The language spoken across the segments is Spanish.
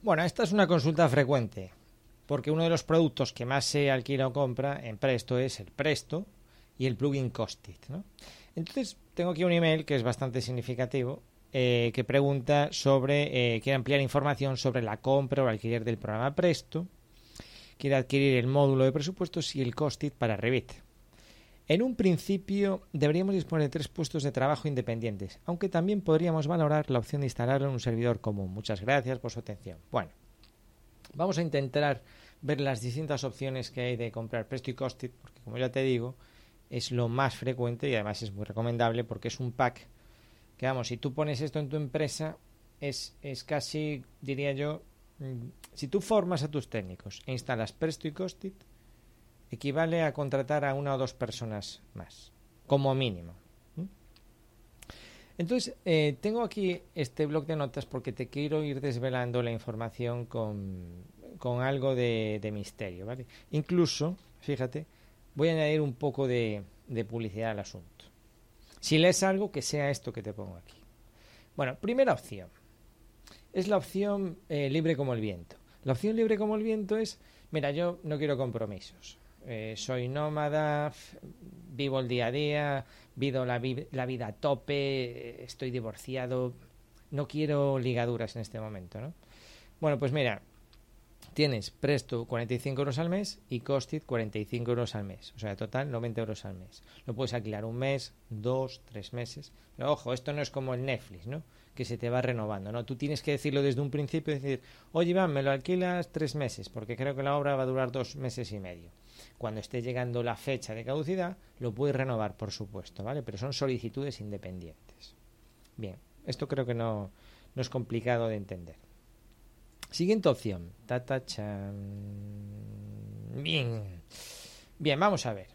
Bueno, esta es una consulta frecuente, porque uno de los productos que más se alquila o compra en Presto es el Presto y el plugin Costit. ¿no? Entonces, tengo aquí un email que es bastante significativo, eh, que pregunta sobre, eh, quiere ampliar información sobre la compra o alquiler del programa Presto, quiere adquirir el módulo de presupuestos y el Costit para Revit. En un principio deberíamos disponer de tres puestos de trabajo independientes, aunque también podríamos valorar la opción de instalarlo en un servidor común. Muchas gracias por su atención. Bueno, vamos a intentar ver las distintas opciones que hay de comprar Presto y Costit, porque como ya te digo, es lo más frecuente y además es muy recomendable porque es un pack que, vamos, si tú pones esto en tu empresa, es, es casi, diría yo, mm, si tú formas a tus técnicos e instalas Presto y Costit, equivale a contratar a una o dos personas más, como mínimo. Entonces, eh, tengo aquí este blog de notas porque te quiero ir desvelando la información con, con algo de, misterio, ¿vale? Incluso, fíjate, voy a añadir un poco de, de, publicidad al asunto. Si lees algo, que sea esto que te pongo aquí. Bueno, primera opción. Es la opción eh, libre como el viento. La opción libre como el viento es, mira, yo no quiero compromisos. Eh, soy nómada, vivo el día a día, vivo la, vi la, vida a tope, estoy divorciado, no quiero ligaduras en este momento, ¿no? Bueno, pues mira, tienes Presto 45 euros al mes y Costit 45 euros al mes, o sea, total 90 euros al mes. Lo puedes alquilar un mes, dos, tres meses, pero ojo, esto no es como el Netflix, ¿no? Que se te va renovando, ¿no? Tú tienes que decirlo desde un principio, decir, oye Iván, me lo alquilas tres meses, porque creo que la obra va a durar dos meses y medio cuando esté llegando la fecha de caducidad, lo puedes renovar, por supuesto, ¿vale? Pero son solicitudes independientes. Bien, esto creo que no, no es complicado de entender. Siguiente opción. Tata Bien. Bien, vamos a ver.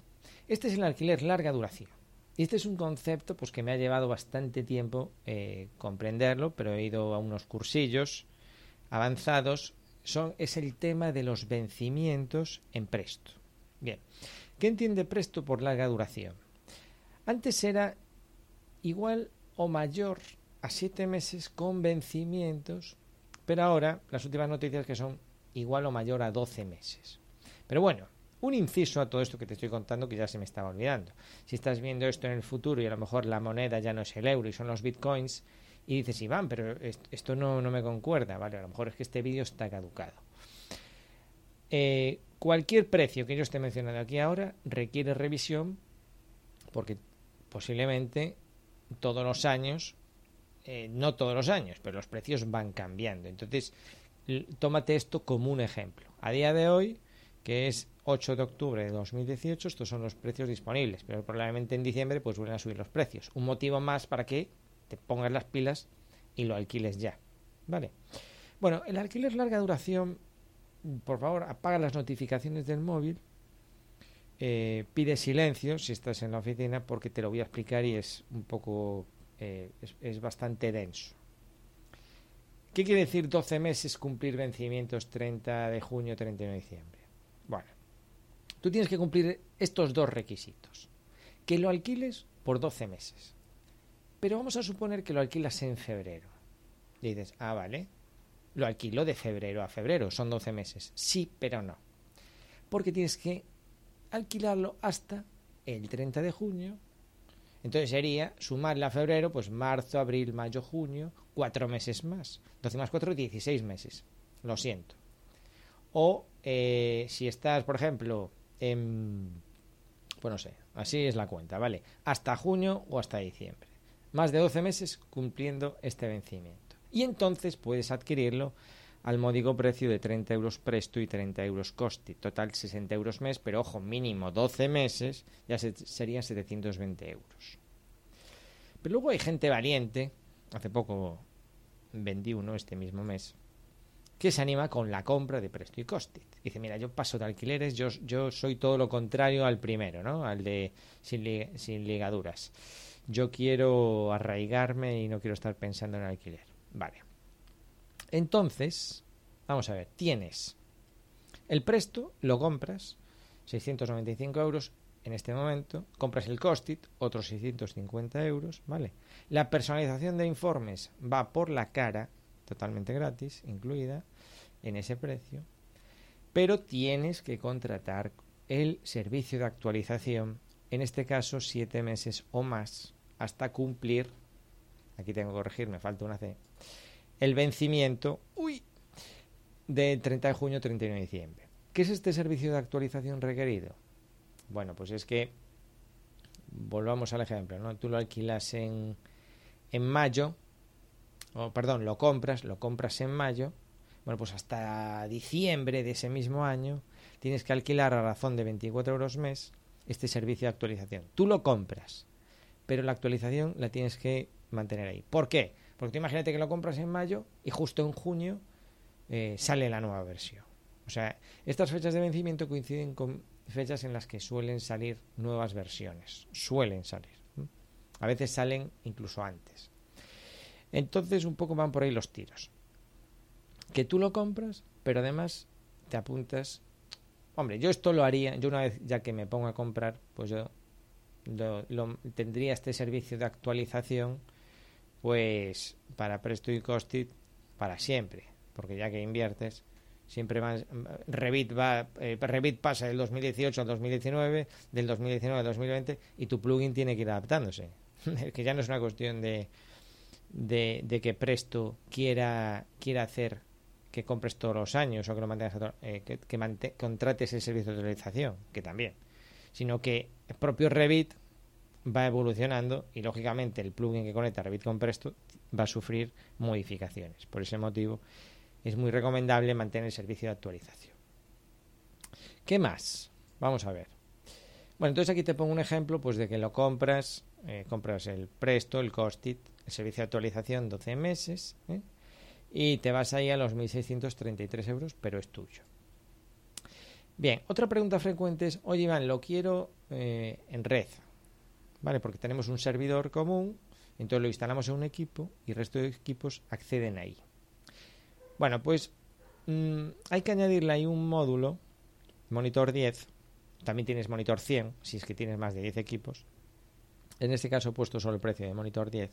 Este es el alquiler larga duración. Este es un concepto pues, que me ha llevado bastante tiempo eh, comprenderlo, pero he ido a unos cursillos avanzados. Son, es el tema de los vencimientos en presto. Bien, ¿qué entiende Presto por larga duración? Antes era igual o mayor a siete meses con vencimientos, pero ahora las últimas noticias que son igual o mayor a 12 meses. Pero bueno, un inciso a todo esto que te estoy contando que ya se me estaba olvidando. Si estás viendo esto en el futuro y a lo mejor la moneda ya no es el euro y son los bitcoins, y dices, Iván, pero esto no, no me concuerda, ¿vale? A lo mejor es que este vídeo está caducado. Eh, cualquier precio que yo esté mencionando aquí ahora requiere revisión porque posiblemente todos los años, eh, no todos los años, pero los precios van cambiando. Entonces, tómate esto como un ejemplo. A día de hoy, que es 8 de octubre de 2018, estos son los precios disponibles, pero probablemente en diciembre pues vuelven a subir los precios. Un motivo más para que te pongas las pilas y lo alquiles ya. ¿Vale? Bueno, el alquiler larga duración por favor, apaga las notificaciones del móvil, eh, pide silencio si estás en la oficina porque te lo voy a explicar y es un poco, eh, es, es, bastante denso. ¿Qué quiere decir 12 meses cumplir vencimientos 30 de junio, 31 de diciembre? Bueno, tú tienes que cumplir estos dos requisitos. Que lo alquiles por 12 meses. Pero vamos a suponer que lo alquilas en febrero. Y dices, ah, vale, lo alquilo de febrero a febrero, son 12 meses. Sí, pero no. Porque tienes que alquilarlo hasta el 30 de junio. Entonces sería sumarle a febrero, pues marzo, abril, mayo, junio, cuatro meses más. 12 más 4, 16 meses. Lo siento. O eh, si estás, por ejemplo, en... Pues no sé, así es la cuenta, ¿vale? Hasta junio o hasta diciembre. Más de 12 meses cumpliendo este vencimiento y entonces puedes adquirirlo al módico precio de 30 euros presto y 30 euros coste. Total 60 euros mes, pero ojo, mínimo 12 meses, ya se, serían 720 euros. Pero luego hay gente valiente, hace poco vendí uno este mismo mes, que se anima con la compra de presto y coste. Dice, mira, yo paso de alquileres, yo, yo soy todo lo contrario al primero, ¿no? Al de sin, sin ligaduras. Yo quiero arraigarme y no quiero estar pensando en alquiler. Vale. Entonces, vamos a ver, tienes el presto, lo compras, 695 euros en este momento, compras el Costit, otros 650 euros, ¿vale? La personalización de informes va por la cara, totalmente gratis, incluida, en ese precio, pero tienes que contratar el servicio de actualización, en este caso siete meses o más, hasta cumplir, aquí tengo que corregir, me falta una C, el vencimiento uy, de 30 de junio 31 de diciembre. ¿Qué es este servicio de actualización requerido? Bueno, pues es que volvamos al ejemplo, ¿no? Tú lo alquilas en, en mayo, o perdón, lo compras, lo compras en mayo, bueno, pues hasta diciembre de ese mismo año tienes que alquilar a razón de 24 euros mes este servicio de actualización. Tú lo compras, pero la actualización la tienes que mantener ahí. ¿Por qué? Porque tú imagínate que lo compras en mayo y justo en junio eh, sale la nueva versión. O sea, estas fechas de vencimiento coinciden con fechas en las que suelen salir nuevas versiones. Suelen salir. A veces salen incluso antes. Entonces un poco van por ahí los tiros. Que tú lo compras, pero además te apuntas. Hombre, yo esto lo haría, yo una vez ya que me pongo a comprar, pues yo tendría este servicio de actualización, pues para Presto y Costit para siempre, porque ya que inviertes, siempre más Revit va eh, Revit pasa del 2018 al 2019 del 2019 al 2020 y tu plugin tiene que ir adaptándose. Que ya no es una cuestión de, de, que Presto quiera quiera hacer que compres todos los años o que lo mantengas eh, que contrates el servicio de actualización que también sino que el propio Revit va evolucionando y lógicamente el plugin que conecta Revit con Presto va a sufrir modificaciones por ese motivo es muy recomendable mantener el servicio de actualización. ¿Qué más? Vamos a ver. Bueno, entonces aquí te pongo un ejemplo pues de que lo compras, eh, compras el Presto, el Costit, el servicio de actualización 12 meses ¿eh? y te vas ahí a los 1.633 euros, pero es tuyo. Bien, otra pregunta frecuente es, oye Iván, lo quiero eh, en red, ¿vale? Porque tenemos un servidor común, entonces lo instalamos en un equipo y el resto de equipos acceden ahí. Bueno, pues mm, hay que añadirle ahí un módulo, monitor 10, también tienes monitor 100, si es que tienes más de 10 equipos. En este caso he puesto solo el precio de monitor 10,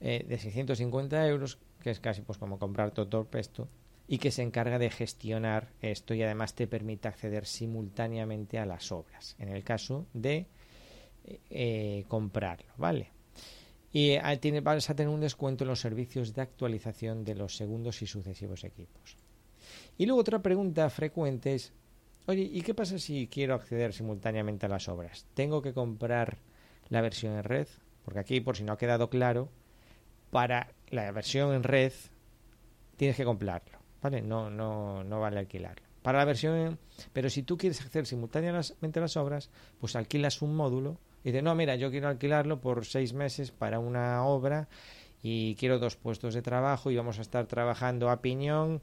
eh, de 650 euros, que es casi pues como comprar todo esto, y que se encarga de gestionar esto y además te permite acceder simultáneamente a las obras, en el caso de eh, comprarlo, ¿vale? y tiene, vas a tener un descuento en los servicios de actualización de los segundos y sucesivos equipos. Y luego otra pregunta frecuente es, oye, ¿y qué pasa si quiero acceder simultáneamente a las obras? ¿Tengo que comprar la versión en red? Porque aquí, por si no ha quedado claro, para la versión en red tienes que comprarlo, ¿vale? No, no, no vale alquilarlo. Para la versión, pero si tú quieres acceder simultáneamente las obras, pues alquilas un módulo y dice, no, mira, yo quiero alquilarlo por seis meses para una obra y quiero dos puestos de trabajo y vamos a estar trabajando a piñón,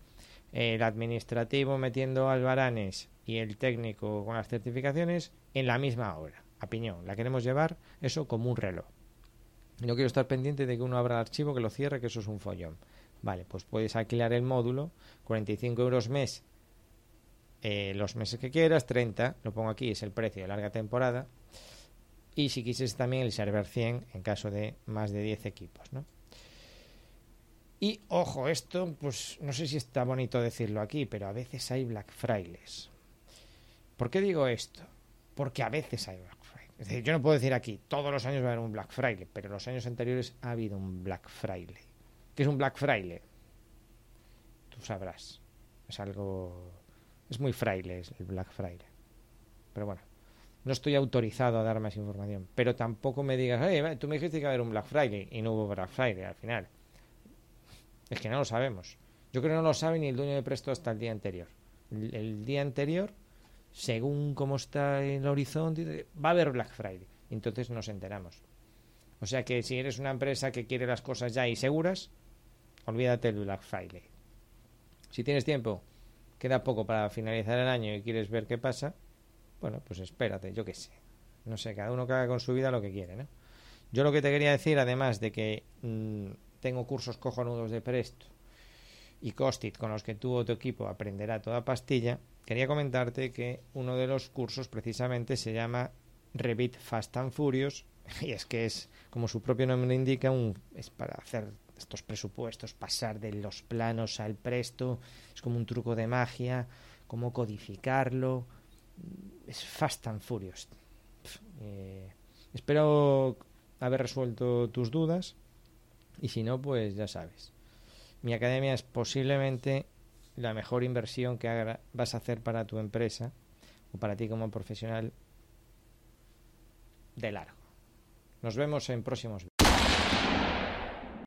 el administrativo metiendo albaranes y el técnico con las certificaciones en la misma obra, a piñón. La queremos llevar eso como un reloj. No quiero estar pendiente de que uno abra el archivo, que lo cierre, que eso es un follón. Vale, pues puedes alquilar el módulo, 45 euros mes, eh, los meses que quieras, 30, lo pongo aquí, es el precio de larga temporada, y si quisieras también el server 100 en caso de más de 10 equipos, ¿no? Y ojo, esto, pues no sé si está bonito decirlo aquí, pero a veces hay Black Fridays. ¿Por qué digo esto? Porque a veces hay Black Friday. Es decir, yo no puedo decir aquí, todos los años va a haber un Black Friday, pero los años anteriores ha habido un Black Friday. ¿Qué es un Black Friday? Tú sabrás. Es algo... Es muy fraile el Black Friday. Pero bueno, no estoy autorizado a dar más información. Pero tampoco me digas, tú me dijiste que iba a haber un Black Friday y no hubo Black Friday al final. Es que no lo sabemos. Yo creo que no lo sabe ni el dueño de Presto hasta el día anterior. El, día anterior, según cómo está el horizonte, va a haber Black Friday. Entonces nos enteramos. O sea que si eres una empresa que quiere las cosas ya y seguras, olvídate del Black Friday. Si tienes tiempo, queda poco para finalizar el año y quieres ver qué pasa, bueno, pues espérate, yo qué sé. No sé, cada uno que haga con su vida lo que quiere, ¿no? Yo lo que te quería decir, además de que mm, tengo cursos cojonudos de Presto y Costit con los que tú o tu equipo aprenderá toda pastilla, quería comentarte que uno de los cursos precisamente se llama Revit Fast and Furious y es que es, como su propio nombre indica, un, es para hacer estos presupuestos, pasar de los planos al presto, es como un truco de magia, cómo codificarlo, es Fast and Furious. Eh, espero haber resuelto tus dudas y si no, pues ya sabes. Mi academia es posiblemente la mejor inversión que vas a hacer para tu empresa o para ti como profesional de largo. Nos vemos en próximos